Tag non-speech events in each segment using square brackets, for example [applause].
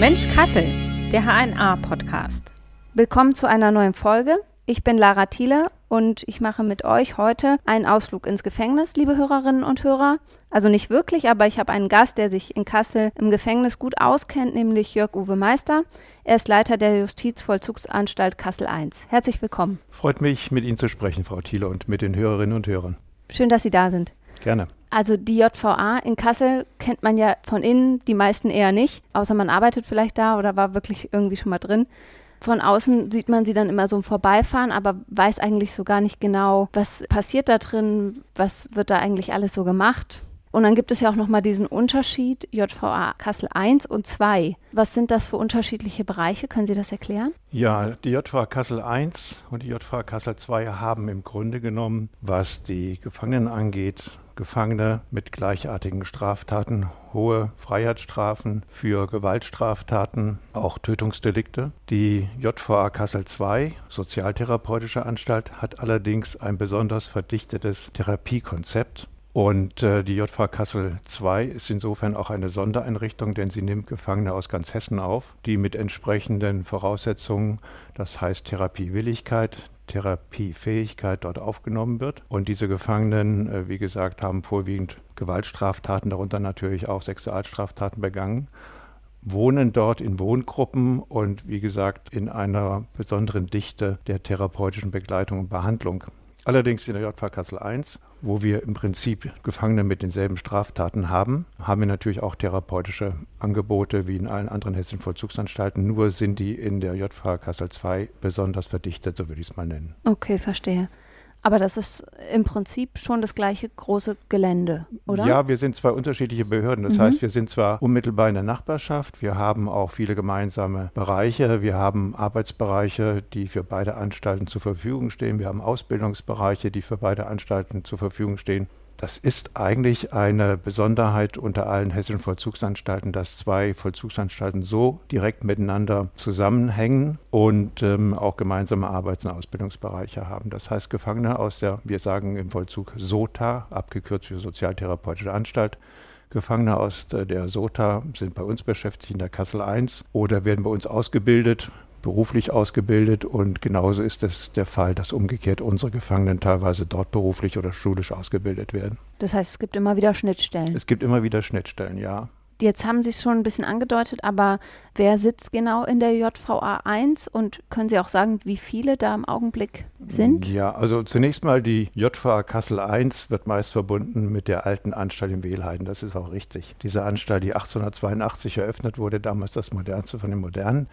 Mensch Kassel, der HNA-Podcast. Willkommen zu einer neuen Folge. Ich bin Lara Thiele und ich mache mit euch heute einen Ausflug ins Gefängnis, liebe Hörerinnen und Hörer. Also nicht wirklich, aber ich habe einen Gast, der sich in Kassel im Gefängnis gut auskennt, nämlich Jörg-Uwe Meister. Er ist Leiter der Justizvollzugsanstalt Kassel I. Herzlich willkommen. Freut mich, mit Ihnen zu sprechen, Frau Thiele, und mit den Hörerinnen und Hörern. Schön, dass Sie da sind. Gerne. Also die JVA in Kassel kennt man ja von innen, die meisten eher nicht, außer man arbeitet vielleicht da oder war wirklich irgendwie schon mal drin. Von außen sieht man sie dann immer so im Vorbeifahren, aber weiß eigentlich so gar nicht genau, was passiert da drin, was wird da eigentlich alles so gemacht. Und dann gibt es ja auch nochmal diesen Unterschied JVA Kassel 1 und 2. Was sind das für unterschiedliche Bereiche? Können Sie das erklären? Ja, die JVA Kassel 1 und die JVA Kassel 2 haben im Grunde genommen, was die Gefangenen angeht, Gefangene mit gleichartigen Straftaten, hohe Freiheitsstrafen für Gewaltstraftaten, auch Tötungsdelikte. Die JVA Kassel II, Sozialtherapeutische Anstalt, hat allerdings ein besonders verdichtetes Therapiekonzept. Und äh, die JVA Kassel II ist insofern auch eine Sondereinrichtung, denn sie nimmt Gefangene aus ganz Hessen auf, die mit entsprechenden Voraussetzungen, das heißt Therapiewilligkeit, Therapiefähigkeit dort aufgenommen wird. Und diese Gefangenen, äh, wie gesagt, haben vorwiegend Gewaltstraftaten, darunter natürlich auch Sexualstraftaten begangen wohnen dort in Wohngruppen und wie gesagt in einer besonderen Dichte der therapeutischen Begleitung und Behandlung. Allerdings in der JV Kassel I, wo wir im Prinzip Gefangene mit denselben Straftaten haben, haben wir natürlich auch therapeutische Angebote wie in allen anderen hessischen Vollzugsanstalten. Nur sind die in der JV Kassel II besonders verdichtet, so würde ich es mal nennen. Okay, verstehe. Aber das ist im Prinzip schon das gleiche große Gelände, oder? Ja, wir sind zwei unterschiedliche Behörden. Das mhm. heißt, wir sind zwar unmittelbar in der Nachbarschaft, wir haben auch viele gemeinsame Bereiche, wir haben Arbeitsbereiche, die für beide Anstalten zur Verfügung stehen, wir haben Ausbildungsbereiche, die für beide Anstalten zur Verfügung stehen. Das ist eigentlich eine Besonderheit unter allen hessischen Vollzugsanstalten, dass zwei Vollzugsanstalten so direkt miteinander zusammenhängen und ähm, auch gemeinsame Arbeits- und Ausbildungsbereiche haben. Das heißt, Gefangene aus der, wir sagen im Vollzug SOTA, abgekürzt für Sozialtherapeutische Anstalt, Gefangene aus der SOTA sind bei uns beschäftigt in der Kassel I oder werden bei uns ausgebildet beruflich ausgebildet und genauso ist es der Fall, dass umgekehrt unsere Gefangenen teilweise dort beruflich oder schulisch ausgebildet werden. Das heißt, es gibt immer wieder Schnittstellen. Es gibt immer wieder Schnittstellen, ja. Jetzt haben Sie es schon ein bisschen angedeutet, aber wer sitzt genau in der JVA 1 und können Sie auch sagen, wie viele da im Augenblick sind? Ja, also zunächst mal die JVA Kassel 1 wird meist verbunden mit der alten Anstalt in Wehlheiden. Das ist auch richtig. Diese Anstalt, die 1882 eröffnet wurde, damals das modernste von den modernen.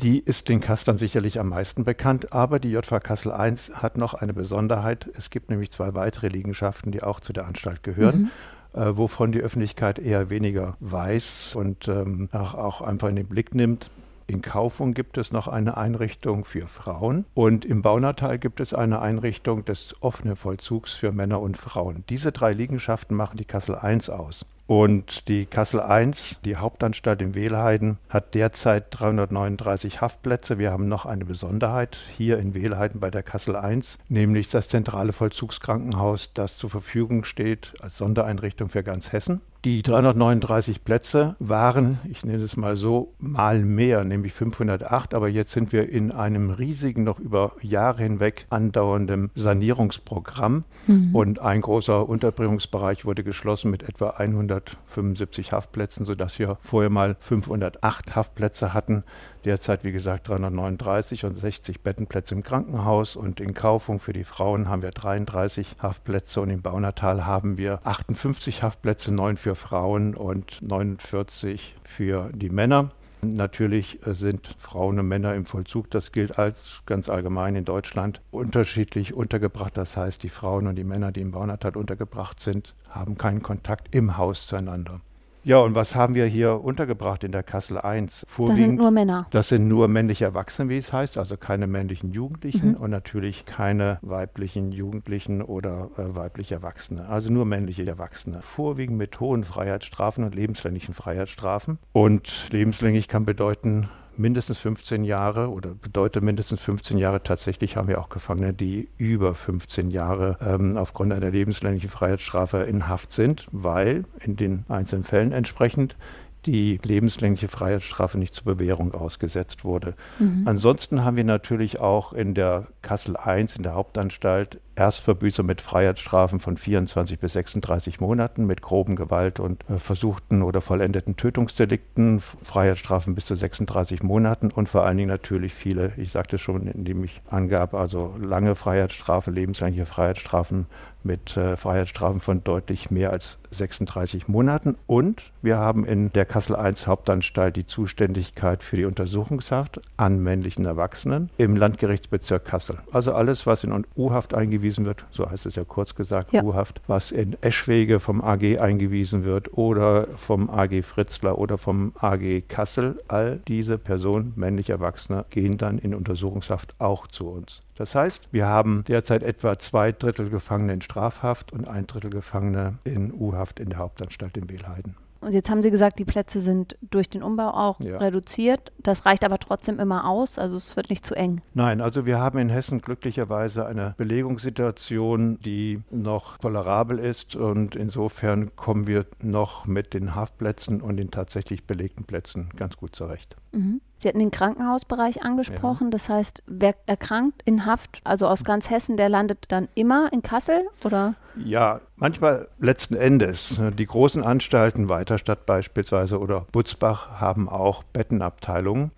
Die ist den Kastlern sicherlich am meisten bekannt, aber die JV Kassel I hat noch eine Besonderheit. Es gibt nämlich zwei weitere Liegenschaften, die auch zu der Anstalt gehören. Mhm. Äh, wovon die Öffentlichkeit eher weniger weiß und ähm, auch, auch einfach in den Blick nimmt. In Kaufung gibt es noch eine Einrichtung für Frauen und im Baunatal gibt es eine Einrichtung des offenen Vollzugs für Männer und Frauen. Diese drei Liegenschaften machen die Kassel I aus. Und die Kassel I, die Hauptanstalt in Wehlheiden, hat derzeit 339 Haftplätze. Wir haben noch eine Besonderheit hier in Wehlheiden bei der Kassel I, nämlich das zentrale Vollzugskrankenhaus, das zur Verfügung steht als Sondereinrichtung für ganz Hessen. Die 339 Plätze waren, ich nenne es mal so, mal mehr, nämlich 508. Aber jetzt sind wir in einem riesigen, noch über Jahre hinweg andauernden Sanierungsprogramm. Mhm. Und ein großer Unterbringungsbereich wurde geschlossen mit etwa 175 Haftplätzen, sodass wir vorher mal 508 Haftplätze hatten. Derzeit, wie gesagt, 339 und 60 Bettenplätze im Krankenhaus. Und in Kaufung für die Frauen haben wir 33 Haftplätze und im Baunatal haben wir 58 Haftplätze, 9 für Frauen und 49 für die Männer. Natürlich äh, sind Frauen und Männer im Vollzug, das gilt als ganz allgemein in Deutschland, unterschiedlich untergebracht. Das heißt, die Frauen und die Männer, die im Baunatal untergebracht sind, haben keinen Kontakt im Haus zueinander. Ja, und was haben wir hier untergebracht in der Kassel 1? Vorwiegend, das sind nur Männer. Das sind nur männliche Erwachsene, wie es heißt, also keine männlichen Jugendlichen mhm. und natürlich keine weiblichen Jugendlichen oder äh, weibliche Erwachsene, also nur männliche Erwachsene. Vorwiegend mit hohen Freiheitsstrafen und lebenslänglichen Freiheitsstrafen. Und lebenslänglich kann bedeuten, mindestens 15 Jahre oder bedeutet mindestens 15 Jahre. Tatsächlich haben wir auch Gefangene, die über 15 Jahre ähm, aufgrund einer lebenslänglichen Freiheitsstrafe in Haft sind, weil in den einzelnen Fällen entsprechend die lebenslängliche Freiheitsstrafe nicht zur Bewährung ausgesetzt wurde. Mhm. Ansonsten haben wir natürlich auch in der Kassel I, in der Hauptanstalt, Erstverbüßer mit Freiheitsstrafen von 24 bis 36 Monaten mit groben Gewalt und äh, versuchten oder vollendeten Tötungsdelikten, Freiheitsstrafen bis zu 36 Monaten und vor allen Dingen natürlich viele, ich sagte schon, indem ich angab, also lange Freiheitsstrafe, lebenslängliche Freiheitsstrafen mit äh, Freiheitsstrafen von deutlich mehr als 36 Monaten. Und wir haben in der Kassel I Hauptanstalt die Zuständigkeit für die Untersuchungshaft an männlichen Erwachsenen im Landgerichtsbezirk Kassel. Also alles, was in U-Haft eingewiesen wird, so heißt es ja kurz gesagt, ja. U-Haft, was in Eschwege vom AG eingewiesen wird oder vom AG Fritzler oder vom AG Kassel, all diese Personen, männliche Erwachsene, gehen dann in Untersuchungshaft auch zu uns. Das heißt, wir haben derzeit etwa zwei Drittel Gefangene in Strafhaft und ein Drittel Gefangene in U-Haft in der Hauptanstalt in Wehlheiden. Und jetzt haben Sie gesagt, die Plätze sind durch den Umbau auch ja. reduziert. Das reicht aber trotzdem immer aus, also es wird nicht zu eng. Nein, also wir haben in Hessen glücklicherweise eine Belegungssituation, die noch tolerabel ist und insofern kommen wir noch mit den Haftplätzen und den tatsächlich belegten Plätzen ganz gut zurecht. Mhm. Sie hatten den Krankenhausbereich angesprochen. Ja. Das heißt, wer erkrankt in Haft, also aus ganz Hessen, der landet dann immer in Kassel, oder? Ja, manchmal letzten Endes. Die großen Anstalten, Weiterstadt beispielsweise oder Butzbach, haben auch Bettenabteilungen.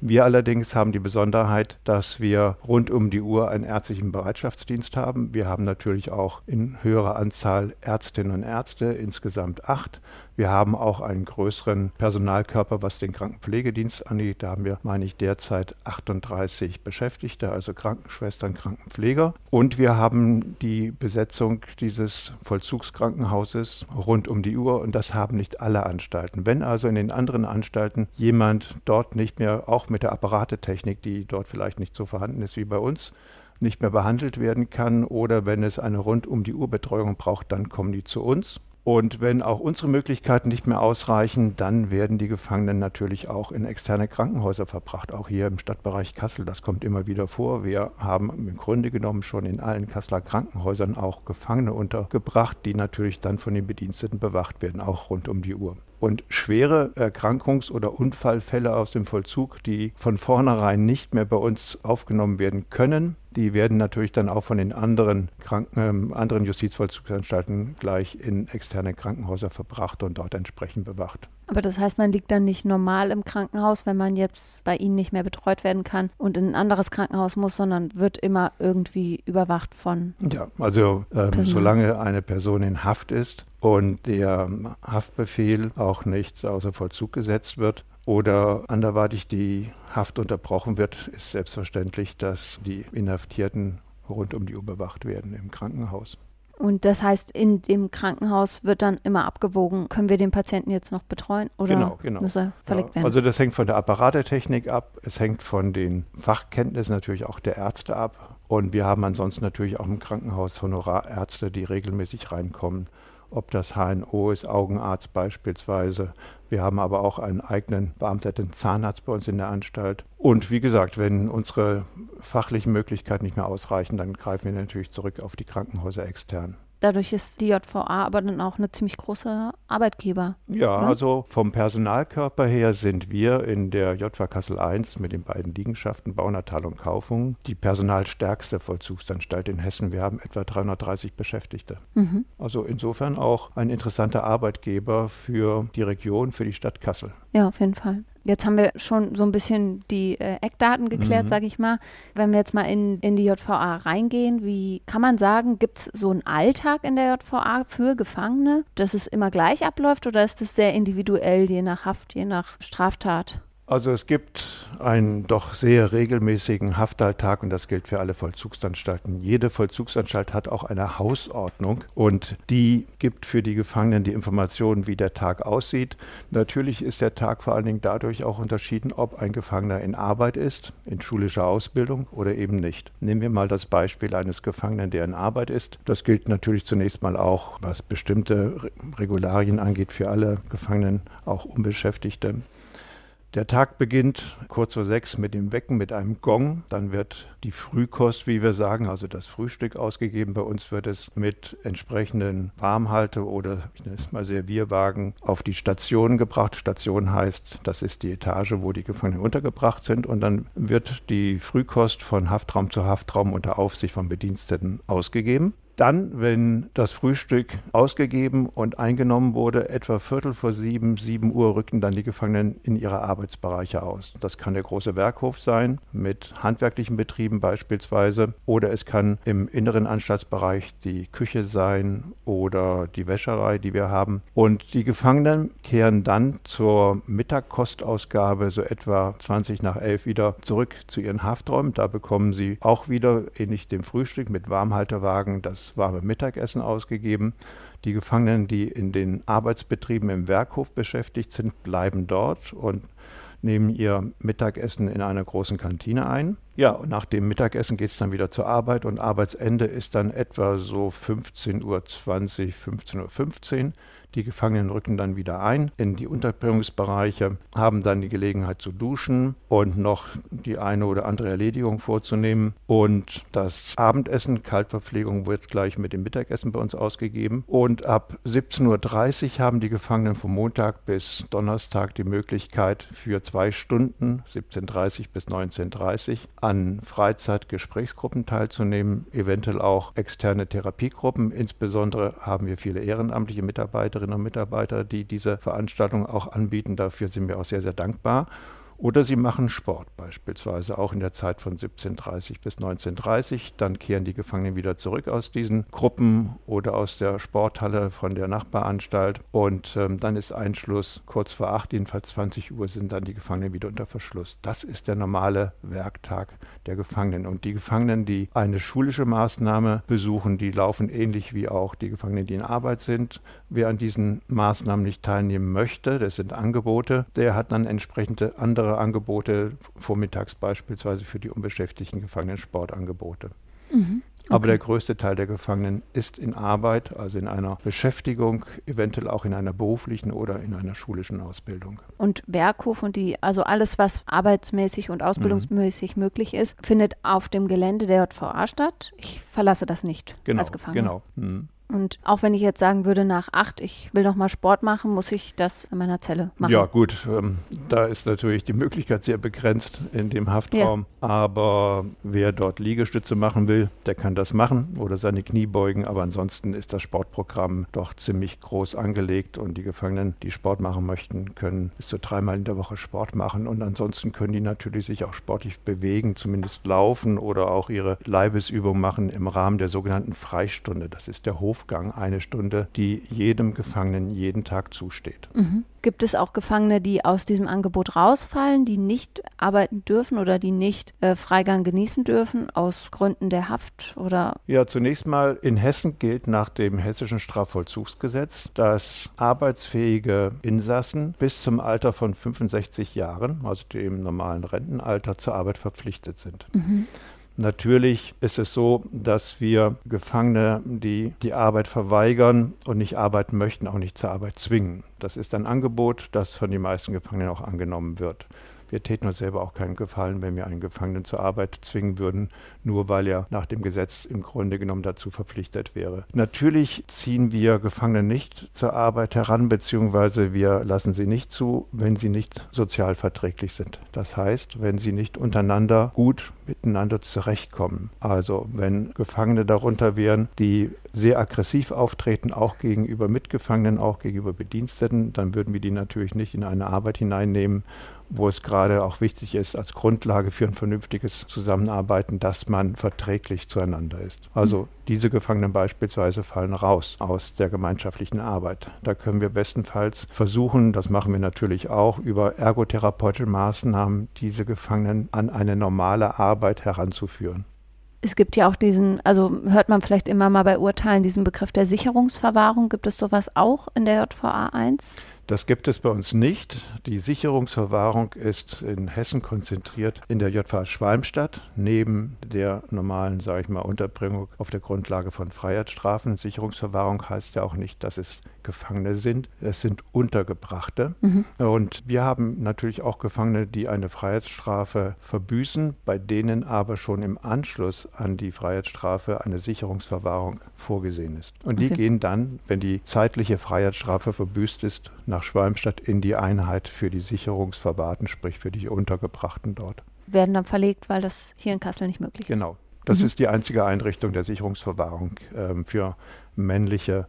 Wir allerdings haben die Besonderheit, dass wir rund um die Uhr einen ärztlichen Bereitschaftsdienst haben. Wir haben natürlich auch in höherer Anzahl Ärztinnen und Ärzte, insgesamt acht. Wir haben auch einen größeren Personalkörper, was den Krankenpflegedienst angeht. Da haben wir, meine ich, derzeit 38 Beschäftigte, also Krankenschwestern, Krankenpfleger. Und wir haben die Besetzung dieses Vollzugskrankenhauses rund um die Uhr und das haben nicht alle Anstalten. Wenn also in den anderen Anstalten jemand dort nicht mehr, auch mit der Apparatetechnik, die dort vielleicht nicht so vorhanden ist wie bei uns, nicht mehr behandelt werden kann oder wenn es eine rund um die Uhr Betreuung braucht, dann kommen die zu uns. Und wenn auch unsere Möglichkeiten nicht mehr ausreichen, dann werden die Gefangenen natürlich auch in externe Krankenhäuser verbracht, auch hier im Stadtbereich Kassel. Das kommt immer wieder vor. Wir haben im Grunde genommen schon in allen Kasseler Krankenhäusern auch Gefangene untergebracht, die natürlich dann von den Bediensteten bewacht werden, auch rund um die Uhr. Und schwere Erkrankungs- oder Unfallfälle aus dem Vollzug, die von vornherein nicht mehr bei uns aufgenommen werden können, die werden natürlich dann auch von den anderen, Kranken, äh, anderen Justizvollzugsanstalten gleich in externe Krankenhäuser verbracht und dort entsprechend bewacht. Aber das heißt, man liegt dann nicht normal im Krankenhaus, wenn man jetzt bei Ihnen nicht mehr betreut werden kann und in ein anderes Krankenhaus muss, sondern wird immer irgendwie überwacht von. Ja, also ähm, solange eine Person in Haft ist und der Haftbefehl auch nicht außer Vollzug gesetzt wird, oder anderweitig die Haft unterbrochen wird, ist selbstverständlich, dass die Inhaftierten rund um die Uhr bewacht werden im Krankenhaus. Und das heißt, in dem Krankenhaus wird dann immer abgewogen, können wir den Patienten jetzt noch betreuen oder genau, genau. muss er verlegt ja, werden? Also das hängt von der Apparatetechnik ab, es hängt von den Fachkenntnissen natürlich auch der Ärzte ab. Und wir haben ansonsten natürlich auch im Krankenhaus Honorarärzte, die regelmäßig reinkommen ob das HNO ist, Augenarzt beispielsweise. Wir haben aber auch einen eigenen beamteten Zahnarzt bei uns in der Anstalt. Und wie gesagt, wenn unsere fachlichen Möglichkeiten nicht mehr ausreichen, dann greifen wir natürlich zurück auf die Krankenhäuser extern. Dadurch ist die JVA aber dann auch eine ziemlich große Arbeitgeber. Ja, ne? also vom Personalkörper her sind wir in der JVA Kassel I mit den beiden Liegenschaften Baunatal und Kaufung die personalstärkste Vollzugsanstalt in Hessen. Wir haben etwa 330 Beschäftigte. Mhm. Also insofern auch ein interessanter Arbeitgeber für die Region, für die Stadt Kassel. Ja, auf jeden Fall. Jetzt haben wir schon so ein bisschen die äh, Eckdaten geklärt, mhm. sage ich mal. Wenn wir jetzt mal in, in die JVA reingehen, wie kann man sagen, gibt es so einen Alltag in der JVA für Gefangene, dass es immer gleich abläuft oder ist das sehr individuell, je nach Haft, je nach Straftat? Also es gibt einen doch sehr regelmäßigen Haftalltag und das gilt für alle Vollzugsanstalten. Jede Vollzugsanstalt hat auch eine Hausordnung und die gibt für die Gefangenen die Informationen, wie der Tag aussieht. Natürlich ist der Tag vor allen Dingen dadurch auch unterschieden, ob ein Gefangener in Arbeit ist, in schulischer Ausbildung oder eben nicht. Nehmen wir mal das Beispiel eines Gefangenen, der in Arbeit ist. Das gilt natürlich zunächst mal auch, was bestimmte Regularien angeht, für alle Gefangenen, auch Unbeschäftigte. Der Tag beginnt kurz vor sechs mit dem Wecken mit einem Gong. Dann wird die Frühkost, wie wir sagen, also das Frühstück ausgegeben. Bei uns wird es mit entsprechenden Warmhalte- oder ich nenne es mal Servierwagen auf die Station gebracht. Station heißt, das ist die Etage, wo die Gefangenen untergebracht sind. Und dann wird die Frühkost von Haftraum zu Haftraum unter Aufsicht von Bediensteten ausgegeben. Dann, wenn das Frühstück ausgegeben und eingenommen wurde, etwa Viertel vor sieben, sieben Uhr rücken dann die Gefangenen in ihre Arbeitsbereiche aus. Das kann der große Werkhof sein, mit handwerklichen Betrieben beispielsweise, oder es kann im inneren Anstaltsbereich die Küche sein oder die Wäscherei, die wir haben. Und die Gefangenen kehren dann zur Mittagkostausgabe so etwa 20 nach 11 wieder zurück zu ihren Hafträumen. Da bekommen sie auch wieder, ähnlich dem Frühstück mit Warmhalterwagen, das warme Mittagessen ausgegeben. Die Gefangenen, die in den Arbeitsbetrieben im Werkhof beschäftigt sind, bleiben dort und nehmen ihr Mittagessen in einer großen Kantine ein. Ja, und nach dem Mittagessen geht es dann wieder zur Arbeit und Arbeitsende ist dann etwa so 15.20 Uhr, 15.15 Uhr. Die Gefangenen rücken dann wieder ein in die Unterbringungsbereiche, haben dann die Gelegenheit zu duschen und noch die eine oder andere Erledigung vorzunehmen. Und das Abendessen, Kaltverpflegung, wird gleich mit dem Mittagessen bei uns ausgegeben. Und ab 17.30 Uhr haben die Gefangenen vom Montag bis Donnerstag die Möglichkeit für zwei Stunden, 17.30 Uhr bis 19.30 Uhr, an Freizeitgesprächsgruppen teilzunehmen, eventuell auch externe Therapiegruppen. Insbesondere haben wir viele ehrenamtliche Mitarbeiterinnen und Mitarbeiter, die diese Veranstaltung auch anbieten. Dafür sind wir auch sehr, sehr dankbar. Oder sie machen Sport beispielsweise auch in der Zeit von 17.30 bis 19.30 Dann kehren die Gefangenen wieder zurück aus diesen Gruppen oder aus der Sporthalle von der Nachbaranstalt. Und ähm, dann ist Einschluss kurz vor 8, jedenfalls 20 Uhr sind dann die Gefangenen wieder unter Verschluss. Das ist der normale Werktag der Gefangenen. Und die Gefangenen, die eine schulische Maßnahme besuchen, die laufen ähnlich wie auch die Gefangenen, die in Arbeit sind. Wer an diesen Maßnahmen nicht teilnehmen möchte, das sind Angebote, der hat dann entsprechende andere Angebote, vormittags beispielsweise für die unbeschäftigten Gefangenen Sportangebote. Mhm. Okay. Aber der größte Teil der Gefangenen ist in Arbeit, also in einer Beschäftigung, eventuell auch in einer beruflichen oder in einer schulischen Ausbildung. Und Werkhof und die, also alles, was arbeitsmäßig und ausbildungsmäßig mhm. möglich ist, findet auf dem Gelände der JVA statt. Ich verlasse das nicht genau, als Gefangener. Genau. Mhm. Und auch wenn ich jetzt sagen würde, nach acht, ich will noch mal Sport machen, muss ich das in meiner Zelle machen. Ja, gut, ähm, da ist natürlich die Möglichkeit sehr begrenzt in dem Haftraum. Ja. Aber wer dort Liegestütze machen will, der kann das machen oder seine Knie beugen. Aber ansonsten ist das Sportprogramm doch ziemlich groß angelegt und die Gefangenen, die Sport machen möchten, können bis zu dreimal in der Woche Sport machen. Und ansonsten können die natürlich sich auch sportlich bewegen, zumindest laufen oder auch ihre Leibesübung machen im Rahmen der sogenannten Freistunde. Das ist der Hof Hofgang eine Stunde, die jedem Gefangenen jeden Tag zusteht. Mhm. Gibt es auch Gefangene, die aus diesem Angebot rausfallen, die nicht arbeiten dürfen oder die nicht äh, Freigang genießen dürfen aus Gründen der Haft oder? Ja, zunächst mal in Hessen gilt nach dem hessischen Strafvollzugsgesetz, dass arbeitsfähige Insassen bis zum Alter von 65 Jahren, also dem normalen Rentenalter, zur Arbeit verpflichtet sind. Mhm. Natürlich ist es so, dass wir Gefangene, die die Arbeit verweigern und nicht arbeiten möchten, auch nicht zur Arbeit zwingen. Das ist ein Angebot, das von den meisten Gefangenen auch angenommen wird. Wir täten uns selber auch keinen Gefallen, wenn wir einen Gefangenen zur Arbeit zwingen würden, nur weil er nach dem Gesetz im Grunde genommen dazu verpflichtet wäre. Natürlich ziehen wir Gefangene nicht zur Arbeit heran, beziehungsweise wir lassen sie nicht zu, wenn sie nicht sozial verträglich sind. Das heißt, wenn sie nicht untereinander gut miteinander zurechtkommen. Also wenn Gefangene darunter wären, die sehr aggressiv auftreten, auch gegenüber Mitgefangenen, auch gegenüber Bediensteten, dann würden wir die natürlich nicht in eine Arbeit hineinnehmen, wo es gerade auch wichtig ist, als Grundlage für ein vernünftiges Zusammenarbeiten, dass man verträglich zueinander ist. Also. Diese Gefangenen beispielsweise fallen raus aus der gemeinschaftlichen Arbeit. Da können wir bestenfalls versuchen, das machen wir natürlich auch, über ergotherapeutische Maßnahmen diese Gefangenen an eine normale Arbeit heranzuführen. Es gibt ja auch diesen, also hört man vielleicht immer mal bei Urteilen diesen Begriff der Sicherungsverwahrung. Gibt es sowas auch in der JVA 1? Das gibt es bei uns nicht. Die Sicherungsverwahrung ist in Hessen konzentriert in der JVA Schwalmstadt, neben der normalen, sage ich mal, Unterbringung auf der Grundlage von Freiheitsstrafen. Sicherungsverwahrung heißt ja auch nicht, dass es Gefangene sind. Es sind Untergebrachte. Mhm. Und wir haben natürlich auch Gefangene, die eine Freiheitsstrafe verbüßen, bei denen aber schon im Anschluss an die Freiheitsstrafe eine Sicherungsverwahrung vorgesehen ist. Und die okay. gehen dann, wenn die zeitliche Freiheitsstrafe verbüßt ist, nach Schwalmstadt in die Einheit für die Sicherungsverwahrten, sprich für die Untergebrachten dort. Werden dann verlegt, weil das hier in Kassel nicht möglich ist. Genau. Das mhm. ist die einzige Einrichtung der Sicherungsverwahrung äh, für männliche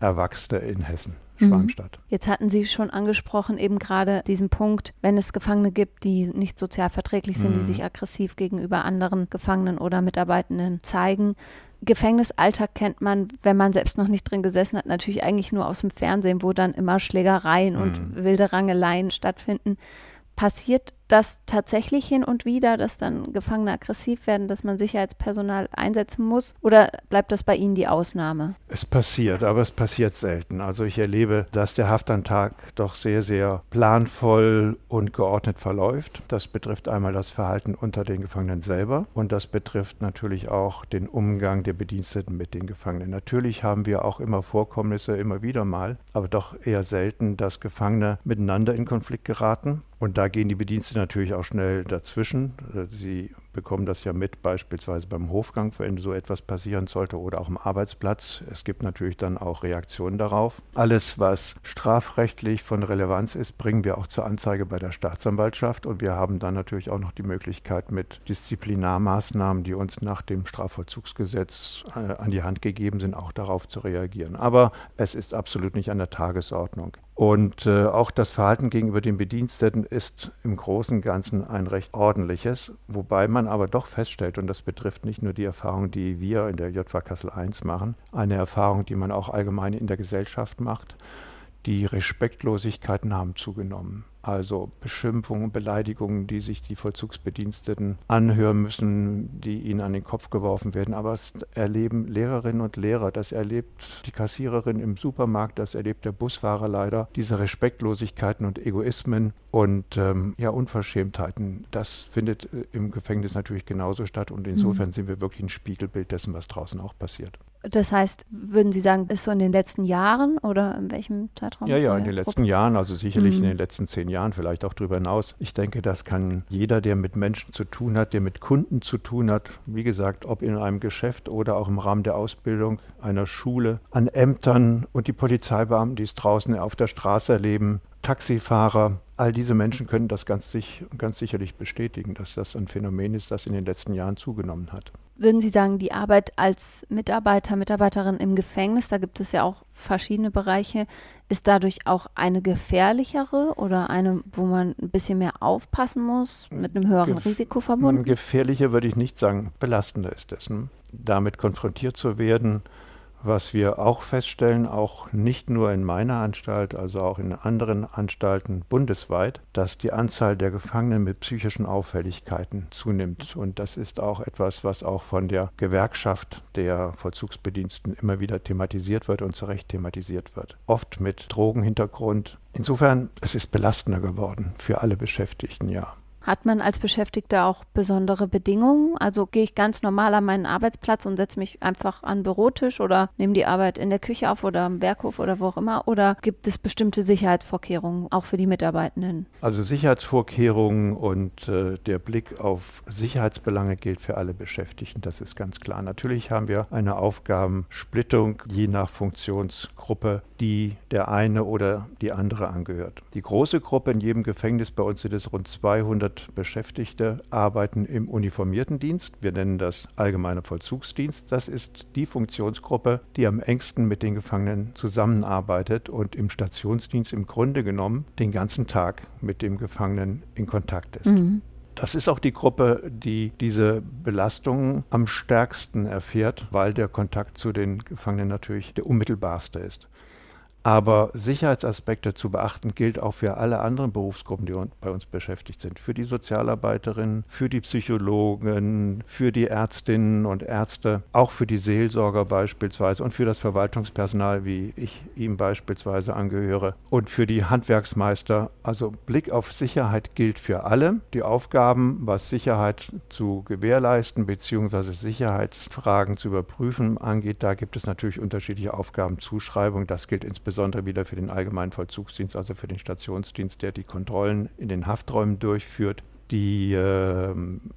Erwachsene in Hessen. Mhm. Schwarmstadt. Jetzt hatten Sie schon angesprochen, eben gerade diesen Punkt, wenn es Gefangene gibt, die nicht sozial verträglich sind, mhm. die sich aggressiv gegenüber anderen Gefangenen oder Mitarbeitenden zeigen. Gefängnisalltag kennt man, wenn man selbst noch nicht drin gesessen hat, natürlich eigentlich nur aus dem Fernsehen, wo dann immer Schlägereien mhm. und wilde Rangeleien stattfinden. Passiert das tatsächlich hin und wieder, dass dann Gefangene aggressiv werden, dass man Sicherheitspersonal einsetzen muss? Oder bleibt das bei Ihnen die Ausnahme? Es passiert, aber es passiert selten. Also ich erlebe, dass der Haftantrag doch sehr, sehr planvoll und geordnet verläuft. Das betrifft einmal das Verhalten unter den Gefangenen selber und das betrifft natürlich auch den Umgang der Bediensteten mit den Gefangenen. Natürlich haben wir auch immer Vorkommnisse, immer wieder mal, aber doch eher selten, dass Gefangene miteinander in Konflikt geraten. Und da gehen die Bediensteten natürlich auch schnell dazwischen. Äh, sie bekommen das ja mit, beispielsweise beim Hofgang, wenn so etwas passieren sollte oder auch am Arbeitsplatz. Es gibt natürlich dann auch Reaktionen darauf. Alles, was strafrechtlich von Relevanz ist, bringen wir auch zur Anzeige bei der Staatsanwaltschaft und wir haben dann natürlich auch noch die Möglichkeit mit Disziplinarmaßnahmen, die uns nach dem Strafvollzugsgesetz äh, an die Hand gegeben sind, auch darauf zu reagieren. Aber es ist absolut nicht an der Tagesordnung. Und äh, auch das Verhalten gegenüber den Bediensteten ist im Großen und Ganzen ein recht ordentliches, wobei man aber doch feststellt, und das betrifft nicht nur die Erfahrung, die wir in der JV Kassel I machen, eine Erfahrung, die man auch allgemein in der Gesellschaft macht, die Respektlosigkeiten haben zugenommen also Beschimpfungen, Beleidigungen, die sich die Vollzugsbediensteten anhören müssen, die ihnen an den Kopf geworfen werden. Aber es erleben Lehrerinnen und Lehrer, das erlebt die Kassiererin im Supermarkt, das erlebt der Busfahrer leider, diese Respektlosigkeiten und Egoismen und ähm, ja, Unverschämtheiten. Das findet äh, im Gefängnis natürlich genauso statt und insofern mhm. sind wir wirklich ein Spiegelbild dessen, was draußen auch passiert. Das heißt, würden Sie sagen, ist so in den letzten Jahren oder in welchem Zeitraum? Ja, ja, in den letzten Jahren, also sicherlich mhm. in den letzten zehn Jahren, vielleicht auch darüber hinaus. Ich denke, das kann jeder, der mit Menschen zu tun hat, der mit Kunden zu tun hat, wie gesagt, ob in einem Geschäft oder auch im Rahmen der Ausbildung, einer Schule, an Ämtern und die Polizeibeamten, die es draußen auf der Straße erleben, Taxifahrer, all diese Menschen können das ganz, sich, ganz sicherlich bestätigen, dass das ein Phänomen ist, das in den letzten Jahren zugenommen hat. Würden Sie sagen, die Arbeit als Mitarbeiter, Mitarbeiterin im Gefängnis, da gibt es ja auch verschiedene Bereiche, ist dadurch auch eine gefährlichere oder eine, wo man ein bisschen mehr aufpassen muss, mit einem höheren Gef Risiko verbunden? Gefährlicher würde ich nicht sagen, belastender ist es. Ne? Damit konfrontiert zu werden, was wir auch feststellen, auch nicht nur in meiner Anstalt, also auch in anderen Anstalten bundesweit, dass die Anzahl der Gefangenen mit psychischen Auffälligkeiten zunimmt. Und das ist auch etwas, was auch von der Gewerkschaft der Vollzugsbediensten immer wieder thematisiert wird und zu Recht thematisiert wird. Oft mit Drogenhintergrund. Insofern, es ist belastender geworden für alle Beschäftigten, ja. Hat man als Beschäftigter auch besondere Bedingungen? Also gehe ich ganz normal an meinen Arbeitsplatz und setze mich einfach an den Bürotisch oder nehme die Arbeit in der Küche auf oder am Werkhof oder wo auch immer? Oder gibt es bestimmte Sicherheitsvorkehrungen auch für die Mitarbeitenden? Also Sicherheitsvorkehrungen und äh, der Blick auf Sicherheitsbelange gilt für alle Beschäftigten, das ist ganz klar. Natürlich haben wir eine Aufgabensplittung je nach Funktionsgruppe, die der eine oder die andere angehört. Die große Gruppe in jedem Gefängnis, bei uns sind es rund 200 Beschäftigte arbeiten im uniformierten Dienst. Wir nennen das allgemeiner Vollzugsdienst. Das ist die Funktionsgruppe, die am engsten mit den Gefangenen zusammenarbeitet und im Stationsdienst im Grunde genommen den ganzen Tag mit dem Gefangenen in Kontakt ist. Mhm. Das ist auch die Gruppe, die diese Belastungen am stärksten erfährt, weil der Kontakt zu den Gefangenen natürlich der unmittelbarste ist. Aber Sicherheitsaspekte zu beachten gilt auch für alle anderen Berufsgruppen, die bei uns beschäftigt sind. Für die Sozialarbeiterinnen, für die Psychologen, für die Ärztinnen und Ärzte, auch für die Seelsorger beispielsweise und für das Verwaltungspersonal, wie ich ihm beispielsweise angehöre, und für die Handwerksmeister. Also Blick auf Sicherheit gilt für alle. Die Aufgaben, was Sicherheit zu gewährleisten bzw. Sicherheitsfragen zu überprüfen angeht, da gibt es natürlich unterschiedliche Aufgabenzuschreibungen. Das gilt insbesondere insbesondere wieder für den allgemeinen Vollzugsdienst, also für den Stationsdienst, der die Kontrollen in den Hafträumen durchführt. Die äh,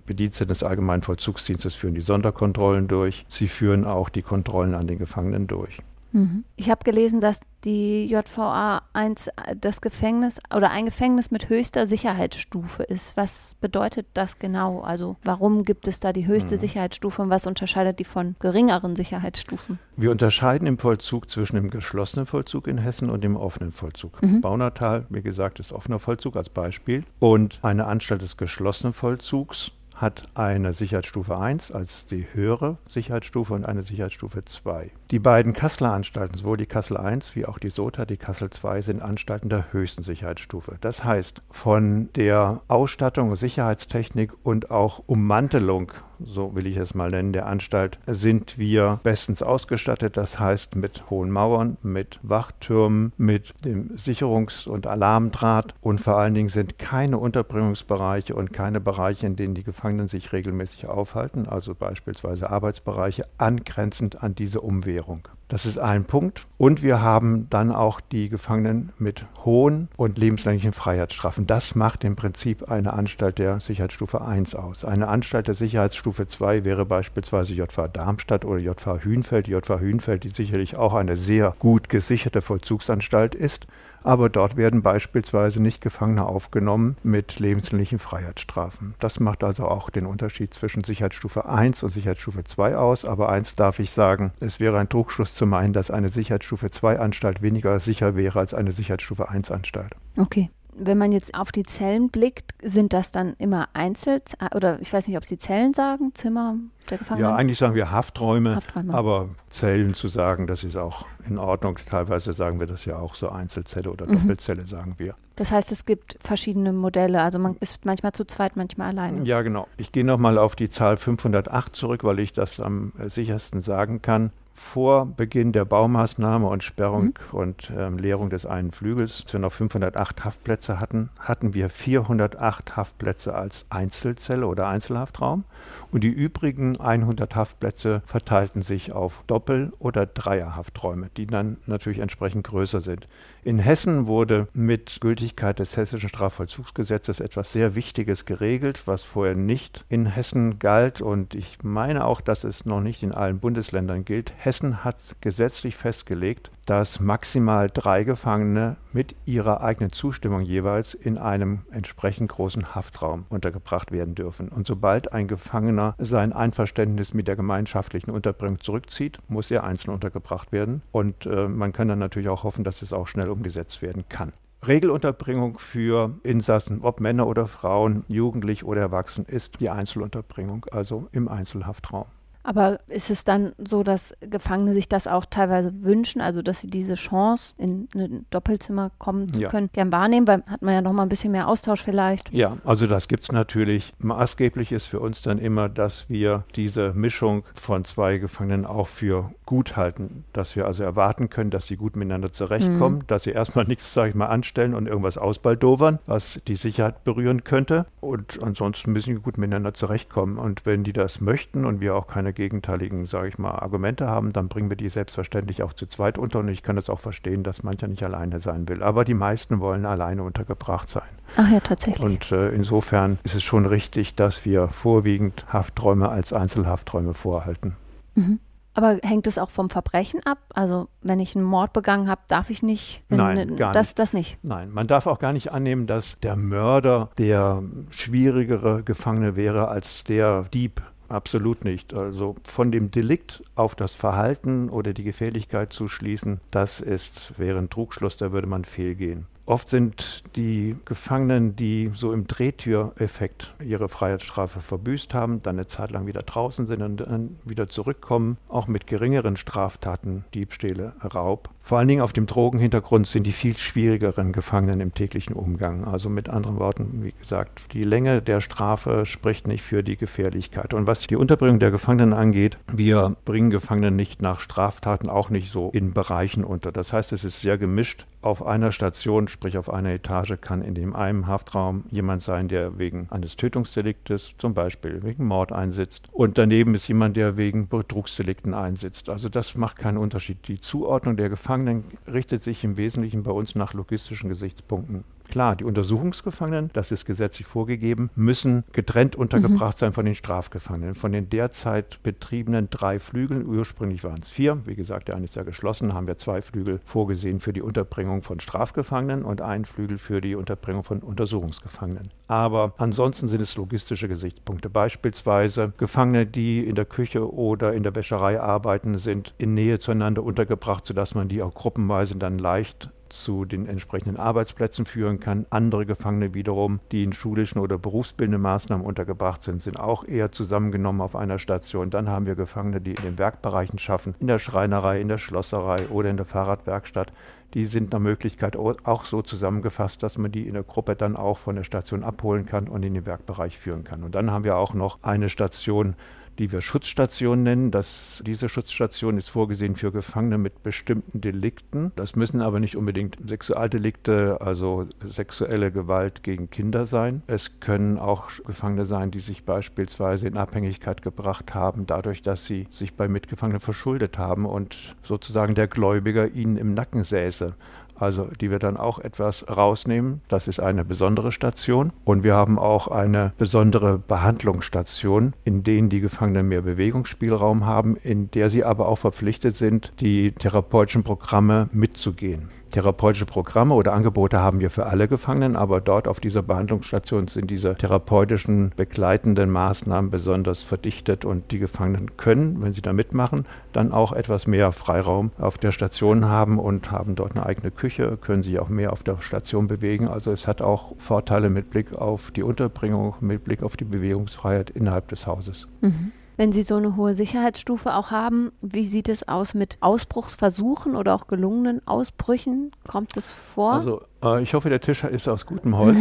Bediensteten des allgemeinen Vollzugsdienstes führen die Sonderkontrollen durch. Sie führen auch die Kontrollen an den Gefangenen durch. Mhm. Ich habe gelesen, dass die JVA 1 äh, das Gefängnis oder ein Gefängnis mit höchster Sicherheitsstufe ist. Was bedeutet das genau? Also warum gibt es da die höchste mhm. Sicherheitsstufe und was unterscheidet die von geringeren Sicherheitsstufen? Wir unterscheiden im Vollzug zwischen dem geschlossenen Vollzug in Hessen und dem offenen Vollzug. Mhm. Baunatal, wie gesagt, ist offener Vollzug als Beispiel. Und eine Anstalt des geschlossenen Vollzugs hat eine Sicherheitsstufe 1 als die höhere Sicherheitsstufe und eine Sicherheitsstufe 2. Die beiden Kasseler Anstalten, sowohl die Kassel 1 wie auch die SOTA, die Kassel 2, sind Anstalten der höchsten Sicherheitsstufe. Das heißt, von der Ausstattung, Sicherheitstechnik und auch Ummantelung so will ich es mal nennen, der Anstalt, sind wir bestens ausgestattet. Das heißt mit hohen Mauern, mit Wachtürmen, mit dem Sicherungs- und Alarmdraht und vor allen Dingen sind keine Unterbringungsbereiche und keine Bereiche, in denen die Gefangenen sich regelmäßig aufhalten, also beispielsweise Arbeitsbereiche, angrenzend an diese Umwehrung. Das ist ein Punkt. Und wir haben dann auch die Gefangenen mit hohen und lebenslänglichen Freiheitsstrafen. Das macht im Prinzip eine Anstalt der Sicherheitsstufe 1 aus. Eine Anstalt der Sicherheitsstufe 2 wäre beispielsweise JV Darmstadt oder JV Hünfeld. JV Hünfeld, die sicherlich auch eine sehr gut gesicherte Vollzugsanstalt ist aber dort werden beispielsweise nicht Gefangene aufgenommen mit lebenslänglichen Freiheitsstrafen. Das macht also auch den Unterschied zwischen Sicherheitsstufe 1 und Sicherheitsstufe 2 aus. Aber eins darf ich sagen, es wäre ein Trugschluss zu meinen, dass eine Sicherheitsstufe 2 Anstalt weniger sicher wäre als eine Sicherheitsstufe 1 Anstalt. Okay wenn man jetzt auf die Zellen blickt, sind das dann immer Einzelt oder ich weiß nicht, ob Sie Zellen sagen, Zimmer der Gefangenen? Ja, eigentlich sagen wir Hafträume, Hafträume, aber Zellen zu sagen, das ist auch in Ordnung. Teilweise sagen wir das ja auch so Einzelzelle oder mhm. Doppelzelle, sagen wir. Das heißt, es gibt verschiedene Modelle, also man ist manchmal zu zweit, manchmal alleine. Ja, genau. Ich gehe nochmal auf die Zahl 508 zurück, weil ich das am sichersten sagen kann vor Beginn der Baumaßnahme und Sperrung mhm. und ähm, Leerung des einen Flügels, als wir noch 508 Haftplätze hatten, hatten wir 408 Haftplätze als Einzelzelle oder Einzelhaftraum und die übrigen 100 Haftplätze verteilten sich auf Doppel- oder Dreierhafträume, die dann natürlich entsprechend größer sind. In Hessen wurde mit Gültigkeit des Hessischen Strafvollzugsgesetzes etwas sehr Wichtiges geregelt, was vorher nicht in Hessen galt und ich meine auch, dass es noch nicht in allen Bundesländern gilt. Hat gesetzlich festgelegt, dass maximal drei Gefangene mit ihrer eigenen Zustimmung jeweils in einem entsprechend großen Haftraum untergebracht werden dürfen. Und sobald ein Gefangener sein Einverständnis mit der gemeinschaftlichen Unterbringung zurückzieht, muss er einzeln untergebracht werden. Und äh, man kann dann natürlich auch hoffen, dass es auch schnell umgesetzt werden kann. Regelunterbringung für Insassen, ob Männer oder Frauen, jugendlich oder erwachsen, ist die Einzelunterbringung, also im Einzelhaftraum. Aber ist es dann so, dass Gefangene sich das auch teilweise wünschen, also dass sie diese Chance, in ein Doppelzimmer kommen zu ja. können, gern wahrnehmen? Weil hat man ja noch mal ein bisschen mehr Austausch vielleicht. Ja, also das gibt es natürlich. Maßgeblich ist für uns dann immer, dass wir diese Mischung von zwei Gefangenen auch für gut halten. Dass wir also erwarten können, dass sie gut miteinander zurechtkommen, mhm. dass sie erstmal [laughs] nichts, sage ich mal, anstellen und irgendwas ausbaldowern, was die Sicherheit berühren könnte. Und ansonsten müssen sie gut miteinander zurechtkommen. Und wenn die das möchten und wir auch keine keine gegenteiligen, sage ich mal, Argumente haben, dann bringen wir die selbstverständlich auch zu zweit unter. Und ich kann es auch verstehen, dass mancher nicht alleine sein will. Aber die meisten wollen alleine untergebracht sein. Ach ja, tatsächlich. Und äh, insofern ist es schon richtig, dass wir vorwiegend Hafträume als Einzelhafträume vorhalten. Mhm. Aber hängt es auch vom Verbrechen ab? Also wenn ich einen Mord begangen habe, darf ich nicht? In, Nein, gar das, nicht. Das nicht? Nein, man darf auch gar nicht annehmen, dass der Mörder der schwierigere Gefangene wäre als der Dieb. Absolut nicht. Also von dem Delikt auf das Verhalten oder die Gefährlichkeit zu schließen, das ist, wäre ein Trugschluss, da würde man fehlgehen. Oft sind die Gefangenen, die so im Drehtüreffekt ihre Freiheitsstrafe verbüßt haben, dann eine Zeit lang wieder draußen sind und dann wieder zurückkommen, auch mit geringeren Straftaten, Diebstähle, Raub. Vor allen Dingen auf dem Drogenhintergrund sind die viel schwierigeren Gefangenen im täglichen Umgang. Also mit anderen Worten, wie gesagt, die Länge der Strafe spricht nicht für die Gefährlichkeit. Und was die Unterbringung der Gefangenen angeht, wir bringen Gefangene nicht nach Straftaten auch nicht so in Bereichen unter. Das heißt, es ist sehr gemischt. Auf einer Station, sprich auf einer Etage, kann in dem einen Haftraum jemand sein, der wegen eines Tötungsdeliktes, zum Beispiel wegen Mord einsitzt. Und daneben ist jemand, der wegen Betrugsdelikten einsitzt. Also das macht keinen Unterschied. Die Zuordnung der Gefangenen richtet sich im Wesentlichen bei uns nach logistischen Gesichtspunkten. Klar, die Untersuchungsgefangenen, das ist gesetzlich vorgegeben, müssen getrennt untergebracht mhm. sein von den Strafgefangenen. Von den derzeit betriebenen drei Flügeln, ursprünglich waren es vier, wie gesagt, der eine ist ja geschlossen, haben wir zwei Flügel vorgesehen für die Unterbringung von Strafgefangenen und einen Flügel für die Unterbringung von Untersuchungsgefangenen. Aber ansonsten sind es logistische Gesichtspunkte. Beispielsweise Gefangene, die in der Küche oder in der Wäscherei arbeiten, sind in Nähe zueinander untergebracht, sodass man die auch gruppenweise dann leicht zu den entsprechenden Arbeitsplätzen führen kann. Andere Gefangene wiederum, die in schulischen oder berufsbildenden Maßnahmen untergebracht sind, sind auch eher zusammengenommen auf einer Station. Dann haben wir Gefangene, die in den Werkbereichen schaffen, in der Schreinerei, in der Schlosserei oder in der Fahrradwerkstatt. Die sind nach Möglichkeit auch so zusammengefasst, dass man die in der Gruppe dann auch von der Station abholen kann und in den Werkbereich führen kann. Und dann haben wir auch noch eine Station, die wir Schutzstation nennen. Das, diese Schutzstation ist vorgesehen für Gefangene mit bestimmten Delikten. Das müssen aber nicht unbedingt Sexualdelikte, also sexuelle Gewalt gegen Kinder sein. Es können auch Gefangene sein, die sich beispielsweise in Abhängigkeit gebracht haben, dadurch, dass sie sich bei Mitgefangenen verschuldet haben und sozusagen der Gläubiger ihnen im Nacken säße also die wir dann auch etwas rausnehmen. Das ist eine besondere Station. Und wir haben auch eine besondere Behandlungsstation, in denen die Gefangenen mehr Bewegungsspielraum haben, in der sie aber auch verpflichtet sind, die therapeutischen Programme mitzugehen. Therapeutische Programme oder Angebote haben wir für alle Gefangenen, aber dort auf dieser Behandlungsstation sind diese therapeutischen begleitenden Maßnahmen besonders verdichtet und die Gefangenen können, wenn sie da mitmachen, dann auch etwas mehr Freiraum auf der Station haben und haben dort eine eigene Küche, können sich auch mehr auf der Station bewegen. Also es hat auch Vorteile mit Blick auf die Unterbringung, mit Blick auf die Bewegungsfreiheit innerhalb des Hauses. Mhm wenn Sie so eine hohe Sicherheitsstufe auch haben, wie sieht es aus mit Ausbruchsversuchen oder auch gelungenen Ausbrüchen? Kommt es vor? Also äh, ich hoffe, der Tisch ist aus gutem Holz.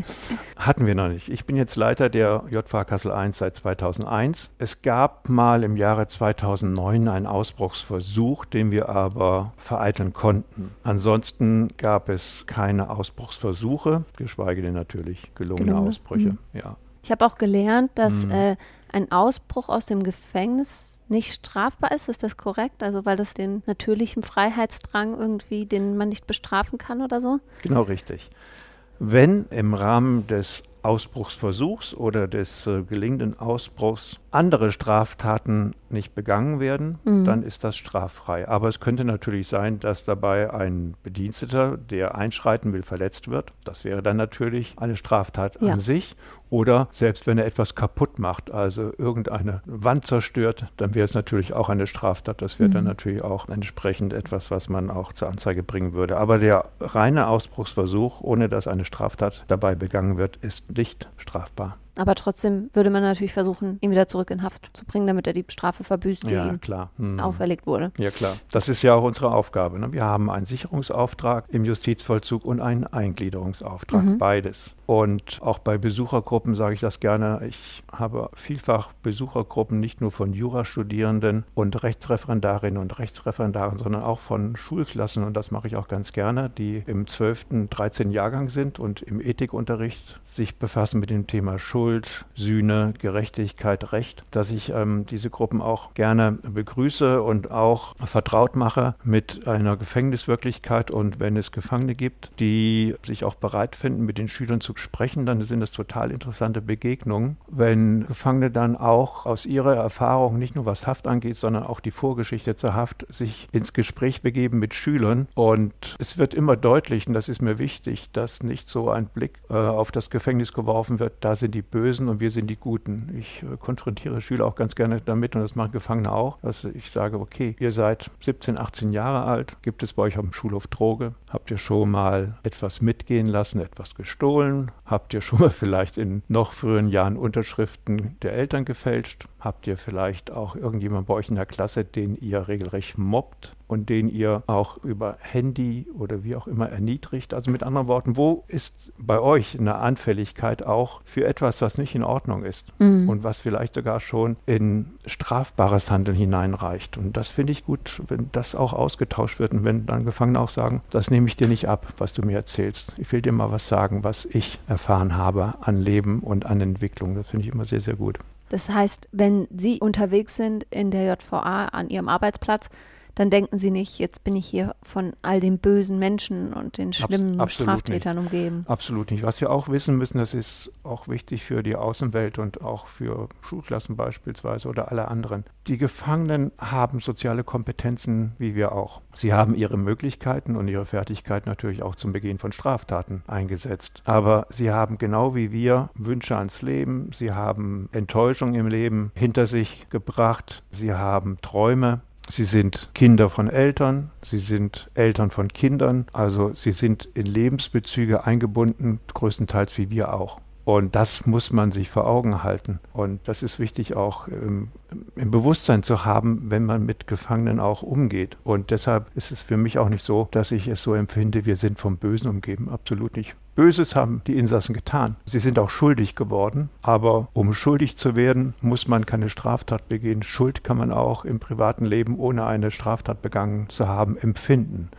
[laughs] Hatten wir noch nicht. Ich bin jetzt Leiter der JVA Kassel I seit 2001. Es gab mal im Jahre 2009 einen Ausbruchsversuch, den wir aber vereiteln konnten. Ansonsten gab es keine Ausbruchsversuche, geschweige denn natürlich gelungene Gelungen. Ausbrüche. Mhm. Ja. Ich habe auch gelernt, dass mhm. äh, ein Ausbruch aus dem Gefängnis nicht strafbar ist. Ist das korrekt? Also weil das den natürlichen Freiheitsdrang irgendwie, den man nicht bestrafen kann oder so? Genau richtig. Wenn im Rahmen des Ausbruchsversuchs oder des äh, gelingenden Ausbruchs andere Straftaten nicht begangen werden, mhm. dann ist das straffrei. Aber es könnte natürlich sein, dass dabei ein Bediensteter, der einschreiten will, verletzt wird. Das wäre dann natürlich eine Straftat ja. an sich. Oder selbst wenn er etwas kaputt macht, also irgendeine Wand zerstört, dann wäre es natürlich auch eine Straftat. Das wäre mhm. dann natürlich auch entsprechend etwas, was man auch zur Anzeige bringen würde. Aber der reine Ausbruchsversuch, ohne dass eine Straftat dabei begangen wird, ist nicht strafbar. Aber trotzdem würde man natürlich versuchen, ihn wieder zurück in Haft zu bringen, damit er die Strafe verbüßt, die ja, ihm hm. auferlegt wurde. Ja, klar. Das ist ja auch unsere Aufgabe. Ne? Wir haben einen Sicherungsauftrag im Justizvollzug und einen Eingliederungsauftrag, mhm. beides. Und auch bei Besuchergruppen sage ich das gerne. Ich habe vielfach Besuchergruppen nicht nur von Jurastudierenden und Rechtsreferendarinnen und Rechtsreferendaren, sondern auch von Schulklassen. Und das mache ich auch ganz gerne, die im 12., 13. Jahrgang sind und im Ethikunterricht sich befassen mit dem Thema Schuld, Sühne, Gerechtigkeit, Recht, dass ich ähm, diese Gruppen auch gerne begrüße und auch vertraut mache mit einer Gefängniswirklichkeit. Und wenn es Gefangene gibt, die sich auch bereit finden, mit den Schülern zu sprechen, dann sind das total interessante Begegnungen, wenn Gefangene dann auch aus ihrer Erfahrung, nicht nur was Haft angeht, sondern auch die Vorgeschichte zur Haft, sich ins Gespräch begeben mit Schülern. Und es wird immer deutlich, und das ist mir wichtig, dass nicht so ein Blick äh, auf das Gefängnis geworfen wird, da sind die Bösen und wir sind die Guten. Ich äh, konfrontiere Schüler auch ganz gerne damit und das machen Gefangene auch, dass ich sage, okay, ihr seid 17, 18 Jahre alt, gibt es bei euch auf dem Schulhof Droge? Habt ihr schon mal etwas mitgehen lassen, etwas gestohlen? Habt ihr schon mal [laughs] vielleicht in noch früheren Jahren Unterschriften der Eltern gefälscht? Habt ihr vielleicht auch irgendjemand bei euch in der Klasse, den ihr regelrecht mobbt und den ihr auch über Handy oder wie auch immer erniedrigt? Also mit anderen Worten, wo ist bei euch eine Anfälligkeit auch für etwas, was nicht in Ordnung ist mhm. und was vielleicht sogar schon in strafbares Handeln hineinreicht? Und das finde ich gut, wenn das auch ausgetauscht wird und wenn dann Gefangene auch sagen, das nehme ich dir nicht ab, was du mir erzählst. Ich will dir mal was sagen, was ich erfahren habe an Leben und an Entwicklung. Das finde ich immer sehr, sehr gut. Das heißt, wenn Sie unterwegs sind in der JVA an Ihrem Arbeitsplatz, dann denken Sie nicht, jetzt bin ich hier von all den bösen Menschen und den schlimmen Abs Straftätern nicht. umgeben. Absolut nicht. Was wir auch wissen müssen, das ist auch wichtig für die Außenwelt und auch für Schulklassen beispielsweise oder alle anderen. Die Gefangenen haben soziale Kompetenzen wie wir auch. Sie haben ihre Möglichkeiten und ihre Fertigkeiten natürlich auch zum Begehen von Straftaten eingesetzt. Aber sie haben genau wie wir Wünsche ans Leben, sie haben Enttäuschung im Leben hinter sich gebracht, sie haben Träume, Sie sind Kinder von Eltern, sie sind Eltern von Kindern, also sie sind in Lebensbezüge eingebunden, größtenteils wie wir auch. Und das muss man sich vor Augen halten. Und das ist wichtig auch im, im, Bewusstsein zu haben, wenn man mit Gefangenen auch umgeht. Und deshalb ist es für mich auch nicht so, dass ich es so empfinde, wir sind vom Bösen umgeben. Absolut nicht. Böses haben die Insassen getan. Sie sind auch schuldig geworden. Aber um schuldig zu werden, muss man keine Straftat begehen. Schuld kann man auch im privaten Leben, ohne eine Straftat begangen zu haben, empfinden.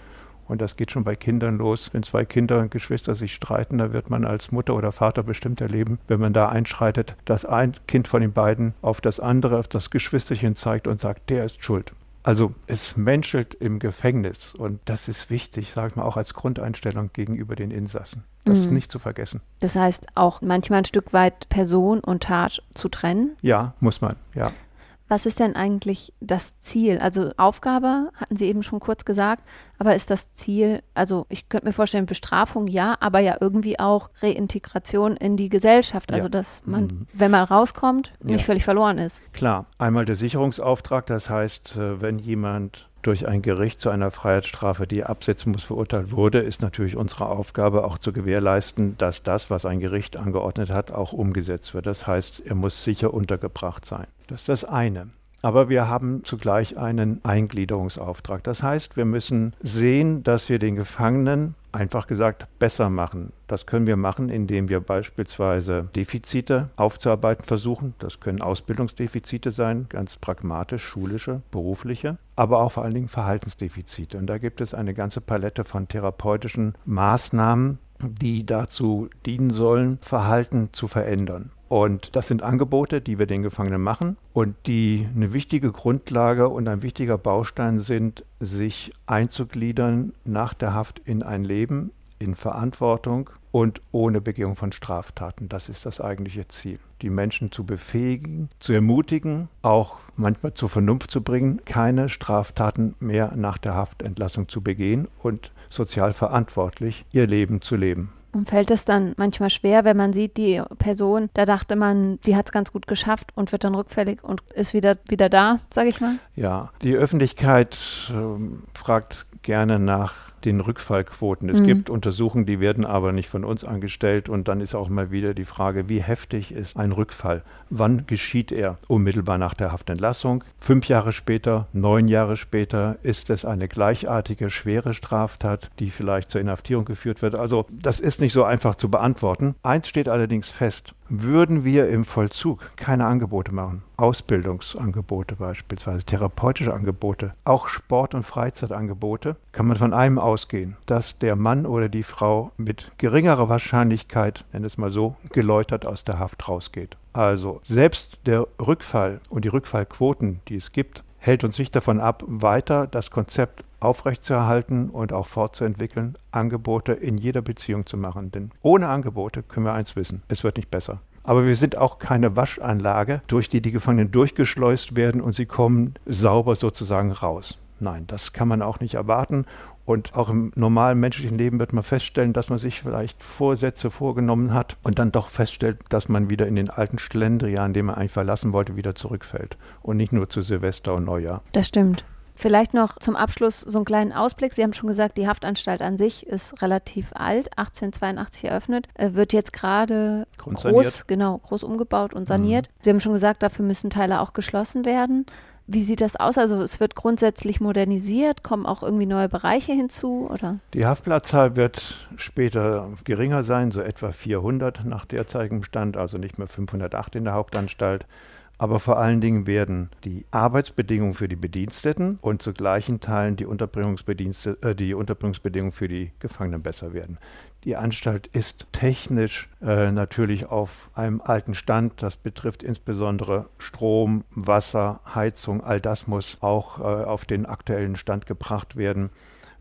Und das geht schon bei Kindern los. Wenn zwei Kinder und Geschwister sich streiten, da wird man als Mutter oder Vater bestimmt erleben, wenn man da einschreitet, dass ein Kind von den beiden auf das andere, auf das Geschwisterchen zeigt und sagt, der ist schuld. Also es menschelt im Gefängnis und das ist wichtig, sage ich mal, auch als Grundeinstellung gegenüber den Insassen. Das mhm. nicht zu vergessen. Das heißt auch manchmal ein Stück weit Person und Tat zu trennen? Ja, muss man, ja. Was ist denn eigentlich das Ziel? Also Aufgabe hatten Sie eben schon kurz gesagt, aber ist das Ziel, also ich könnte mir vorstellen, Bestrafung ja, aber ja irgendwie auch Reintegration in die Gesellschaft, also ja. dass man, mhm. wenn man rauskommt, nicht ja. völlig verloren ist. Klar, einmal der Sicherungsauftrag, das heißt, äh, wenn jemand durch ein Gericht zu einer Freiheitsstrafe, die absetzen muss, verurteilt wurde, ist natürlich unsere Aufgabe auch zu gewährleisten, dass das, was ein Gericht angeordnet hat, auch umgesetzt wird. Das heißt, er muss sicher untergebracht sein. Das ist das eine. Aber wir haben zugleich einen Eingliederungsauftrag. Das heißt, wir müssen sehen, dass wir den Gefangenen einfach gesagt besser machen. Das können wir machen, indem wir beispielsweise Defizite aufzuarbeiten versuchen. Das können Ausbildungsdefizite sein, ganz pragmatisch, schulische, berufliche, aber auch vor allen Dingen Verhaltensdefizite. Und da gibt es eine ganze Palette von therapeutischen Maßnahmen, die dazu dienen sollen, Verhalten zu verändern. Und das sind Angebote, die wir den Gefangenen machen und die eine wichtige Grundlage und ein wichtiger Baustein sind, sich einzugliedern nach der Haft in ein Leben, in Verantwortung und ohne Begehung von Straftaten. Das ist das eigentliche Ziel. Die Menschen zu befähigen, zu ermutigen, auch manchmal zur Vernunft zu bringen, keine Straftaten mehr nach der Haftentlassung zu begehen und sozial verantwortlich ihr Leben zu leben. Und fällt es dann manchmal schwer, wenn man sieht, die Person, da dachte man, die hat es ganz gut geschafft und wird dann rückfällig und ist wieder, wieder da, sage ich mal? Ja, die Öffentlichkeit äh, fragt gerne nach den Rückfallquoten. Es mhm. gibt Untersuchungen, die werden aber nicht von uns angestellt. Und dann ist auch mal wieder die Frage, wie heftig ist ein Rückfall? Wann geschieht er? Unmittelbar nach der Haftentlassung? Fünf Jahre später, neun Jahre später? Ist es eine gleichartige, schwere Straftat, die vielleicht zur Inhaftierung geführt wird? Also das ist nicht so einfach zu beantworten. Eins steht allerdings fest würden wir im Vollzug keine Angebote machen, Ausbildungsangebote beispielsweise, therapeutische Angebote, auch Sport- und Freizeitangebote, kann man von einem ausgehen, dass der Mann oder die Frau mit geringerer Wahrscheinlichkeit, nenn es mal so, geläutert aus der Haft rausgeht. Also selbst der Rückfall und die Rückfallquoten, die es gibt, hält uns nicht davon ab, weiter das Konzept aufrechtzuerhalten und auch fortzuentwickeln, Angebote in jeder Beziehung zu machen. Denn ohne Angebote können wir eins wissen, es wird nicht besser. Aber wir sind auch keine Waschanlage, durch die die Gefangenen durchgeschleust werden und sie kommen sauber sozusagen raus. Nein, das kann man auch nicht erwarten. Und auch im normalen menschlichen Leben wird man feststellen, dass man sich vielleicht Vorsätze vorgenommen hat und dann doch feststellt, dass man wieder in den alten Schlendrian, den man eigentlich verlassen wollte, wieder zurückfällt. Und nicht nur zu Silvester und Neujahr. Das stimmt. Vielleicht noch zum Abschluss so einen kleinen Ausblick. Sie haben schon gesagt, die Haftanstalt an sich ist relativ alt, 1882 eröffnet, äh, wird jetzt gerade groß, genau, groß umgebaut und saniert. Mhm. Sie haben schon gesagt, dafür müssen Teile auch geschlossen werden. Wie sieht das aus? Also es wird grundsätzlich modernisiert, kommen auch irgendwie neue Bereiche hinzu, oder? Die Haftplatzzahl wird später geringer sein, so etwa 400 nach derzeitigem Stand, also nicht mehr 508 in der Hauptanstalt. Aber vor allen Dingen werden die Arbeitsbedingungen für die Bediensteten und zu gleichen Teilen die, Unterbringungsbedienste, äh, die Unterbringungsbedingungen für die Gefangenen besser werden. Die Anstalt ist technisch äh, natürlich auf einem alten Stand. Das betrifft insbesondere Strom, Wasser, Heizung. All das muss auch äh, auf den aktuellen Stand gebracht werden.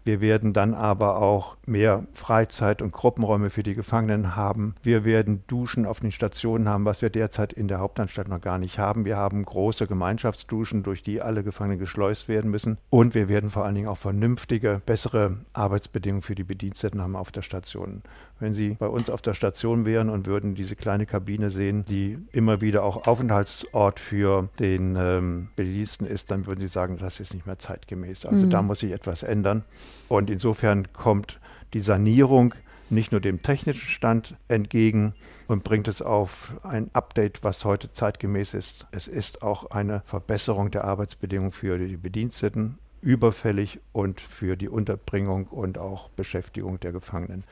Wir werden dann aber auch mehr Freizeit- und Gruppenräume für die Gefangenen haben. Wir werden Duschen auf den Stationen haben, was wir derzeit in der Hauptanstalt noch gar nicht haben. Wir haben große Gemeinschaftsduschen, durch die alle Gefangenen geschleust werden müssen. Und wir werden vor allen Dingen auch vernünftige, bessere Arbeitsbedingungen für die Bediensteten haben auf der Station. Wenn Sie bei uns auf der Station wären und würden diese kleine Kabine sehen, die immer wieder auch Aufenthaltsort für den ähm, Bediensteten ist, dann würden Sie sagen, das ist nicht mehr zeitgemäß. Also mhm. da muss sich etwas ändern. Und insofern kommt die Sanierung nicht nur dem technischen Stand entgegen und bringt es auf ein Update, was heute zeitgemäß ist. Es ist auch eine Verbesserung der Arbeitsbedingungen für die Bediensteten überfällig und für die Unterbringung und auch Beschäftigung der Gefangenen.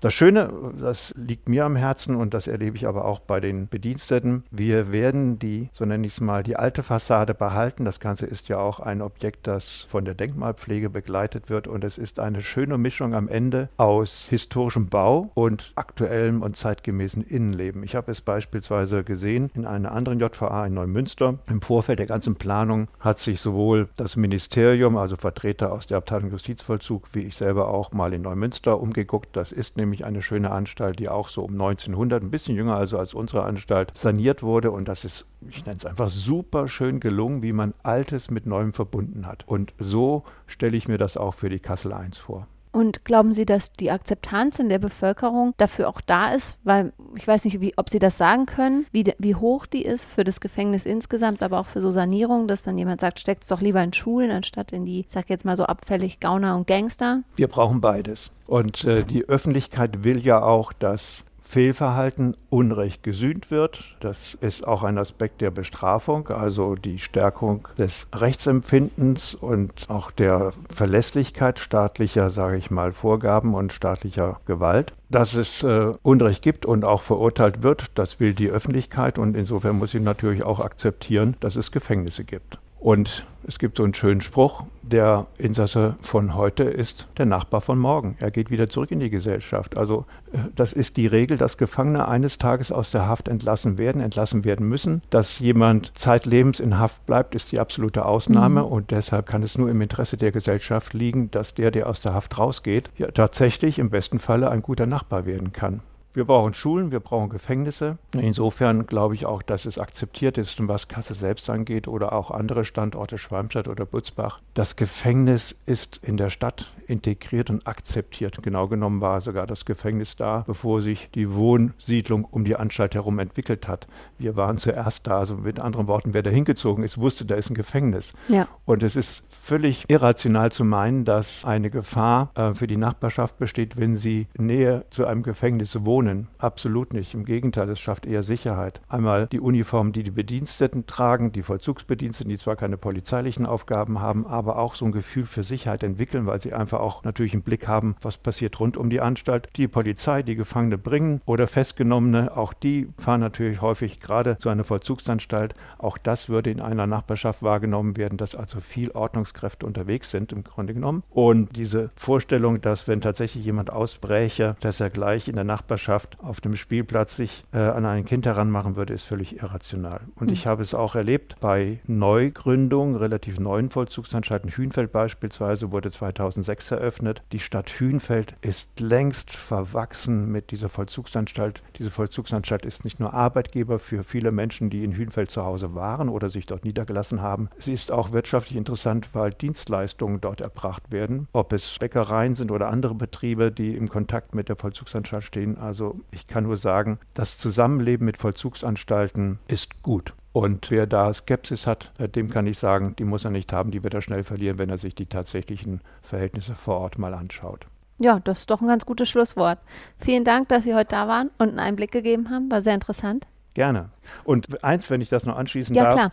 Das Schöne, das liegt mir am Herzen und das erlebe ich aber auch bei den Bediensteten. Wir werden die, so nenne ich es mal, die alte Fassade behalten. Das Ganze ist ja auch ein Objekt, das von der Denkmalpflege begleitet wird und es ist eine schöne Mischung am Ende aus historischem Bau und aktuellem und zeitgemäßen Innenleben. Ich habe es beispielsweise gesehen in einer anderen JVA in Neumünster. Im Vorfeld der ganzen Planung hat sich sowohl das Ministerium, also Vertreter aus der Abteilung Justizvollzug, wie ich selber auch mal in Neumünster umgeguckt. Das ist nämlich nämlich eine schöne Anstalt, die auch so um 1900, ein bisschen jünger also als unsere Anstalt, saniert wurde. Und das ist, ich nenne es einfach super schön gelungen, wie man Altes mit Neuem verbunden hat. Und so stelle ich mir das auch für die Kassel 1 vor. Und glauben Sie, dass die Akzeptanz in der Bevölkerung dafür auch da ist? Weil ich weiß nicht, wie, ob Sie das sagen können, wie, wie hoch die ist für das Gefängnis insgesamt, aber auch für so Sanierung, dass dann jemand sagt, steckt es doch lieber in Schulen, anstatt in die, sag jetzt mal so abfällig Gauner und Gangster. Wir brauchen beides. Und äh, die Öffentlichkeit will ja auch, dass Fehlverhalten Unrecht gesühnt wird. Das ist auch ein Aspekt der Bestrafung, also die Stärkung des Rechtsempfindens und auch der Verlässlichkeit staatlicher, sage ich mal, Vorgaben und staatlicher Gewalt. Dass es äh, Unrecht gibt und auch verurteilt wird, das will die Öffentlichkeit und insofern muss sie natürlich auch akzeptieren, dass es Gefängnisse gibt. Und es gibt so einen schönen Spruch, der Insasse von heute ist der Nachbar von morgen. Er geht wieder zurück in die Gesellschaft. Also äh, das ist die Regel, dass Gefangene eines Tages aus der Haft entlassen werden, entlassen werden müssen. Dass jemand zeitlebens in Haft bleibt, ist die absolute Ausnahme mhm. und deshalb kann es nur im Interesse der Gesellschaft liegen, dass der, der aus der Haft rausgeht, ja tatsächlich im besten Falle ein guter Nachbar werden kann. Wir brauchen Schulen, wir brauchen Gefängnisse. Insofern glaube ich auch, dass es akzeptiert ist, was Kassel selbst angeht oder auch andere Standorte, Schwalmstadt oder Butzbach. Das Gefängnis ist in der Stadt integriert und akzeptiert. Genau genommen war sogar das Gefängnis da, bevor sich die Wohnsiedlung um die Anstalt herum entwickelt hat. Wir waren zuerst da, also mit anderen Worten, wer da hingezogen ist, wusste, da ist ein Gefängnis. Ja. Und es ist völlig irrational zu meinen, dass eine Gefahr äh, für die Nachbarschaft besteht, wenn sie näher zu einem Gefängnis wohnen Wohnen. Absolut nicht. Im Gegenteil, es schafft eher Sicherheit. Einmal die Uniform, die die Bediensteten tragen, die Vollzugsbediensteten, die zwar keine polizeilichen Aufgaben haben, aber auch so ein Gefühl für Sicherheit entwickeln, weil sie einfach auch natürlich einen Blick haben, was passiert rund um die Anstalt. Die Polizei, die Gefangene bringen oder Festgenommene, auch die fahren natürlich häufig gerade zu einer Vollzugsanstalt. Auch das würde in einer Nachbarschaft wahrgenommen werden, dass also viel Ordnungskräfte unterwegs sind im Grunde genommen. Und diese Vorstellung, dass wenn tatsächlich jemand ausbräche, dass er gleich in der Nachbarschaft Elternschaft auf dem Spielplatz sich äh, an ein Kind heranmachen würde, ist völlig irrational. Und mhm. ich habe es auch erlebt bei Neugründungen, relativ neuen Vollzugsanstalten. Hünfeld beispielsweise wurde 2006 eröffnet. Die Stadt Hünfeld ist längst verwachsen mit dieser Vollzugsanstalt. Diese Vollzugsanstalt ist nicht nur Arbeitgeber für viele Menschen, die in Hünfeld zu Hause waren oder sich dort niedergelassen haben. Sie ist auch wirtschaftlich interessant, weil Dienstleistungen dort erbracht werden, ob es Bäckereien sind oder andere Betriebe, die im Kontakt mit der Vollzugsanstalt stehen. Also ich kann nur sagen, das Zusammenleben mit Vollzugsanstalten ist gut. Und wer da Skepsis hat, dem kann ich sagen, die muss er nicht haben, die wird er schnell verlieren, wenn er sich die tatsächlichen Verhältnisse vor Ort mal anschaut. Ja, das ist doch ein ganz gutes Schlusswort. Vielen Dank, dass Sie heute da waren und einen Einblick gegeben haben. War sehr interessant. Gerne. Und eins, wenn ich das noch anschließen ja, darf. Klar.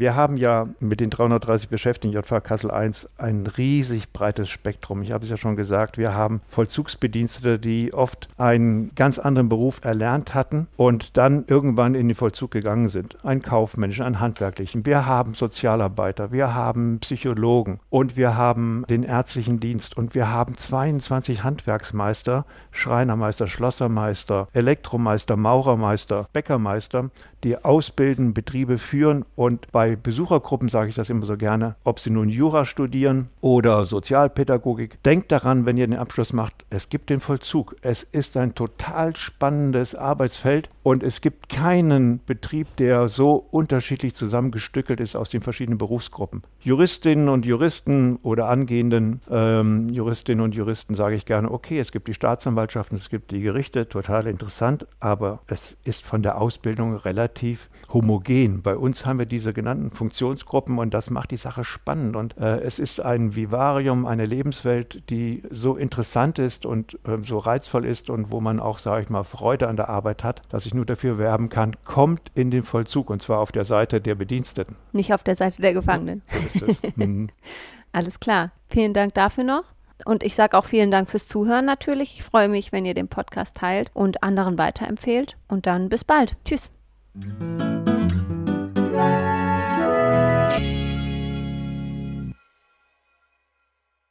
Wir haben ja mit den 330 Beschäftigten JV Kassel I ein riesig breites Spektrum. Ich habe es ja schon gesagt, wir haben Vollzugsbedienstete, die oft einen ganz anderen Beruf erlernt hatten und dann irgendwann in den Vollzug gegangen sind. Ein kaufmännischen, ein handwerklichen. Wir haben Sozialarbeiter, wir haben Psychologen und wir haben den ärztlichen Dienst und wir haben 22 Handwerksmeister, Schreinermeister, Schlossermeister, Elektromeister, Maurermeister, Bäckermeister, die ausbilden, Betriebe führen und bei Besuchergruppen sage ich das immer so gerne, ob sie nun Jura studieren oder Sozialpädagogik, denkt daran, wenn ihr den Abschluss macht, es gibt den Vollzug. Es ist ein total spannendes Arbeitsfeld und es gibt keinen Betrieb, der so unterschiedlich zusammengestückelt ist aus den verschiedenen Berufsgruppen. Juristinnen und Juristen oder angehenden ähm, Juristinnen und Juristen sage ich gerne, okay, es gibt die Staatsanwaltschaften, es gibt die Gerichte, total interessant, aber es ist von der Ausbildung relativ relativ homogen. Bei uns haben wir diese genannten Funktionsgruppen und das macht die Sache spannend. Und äh, es ist ein Vivarium, eine Lebenswelt, die so interessant ist und äh, so reizvoll ist und wo man auch, sage ich mal, Freude an der Arbeit hat, dass ich nur dafür werben kann, kommt in den Vollzug und zwar auf der Seite der Bediensteten. Nicht auf der Seite der Gefangenen. Ja, so ist es. [laughs] Mhm. Alles klar. Vielen Dank dafür noch. Und ich sage auch vielen Dank fürs Zuhören natürlich. Ich freue mich, wenn ihr den Podcast teilt und anderen weiterempfehlt. Und dann bis bald. Tschüss. thank you.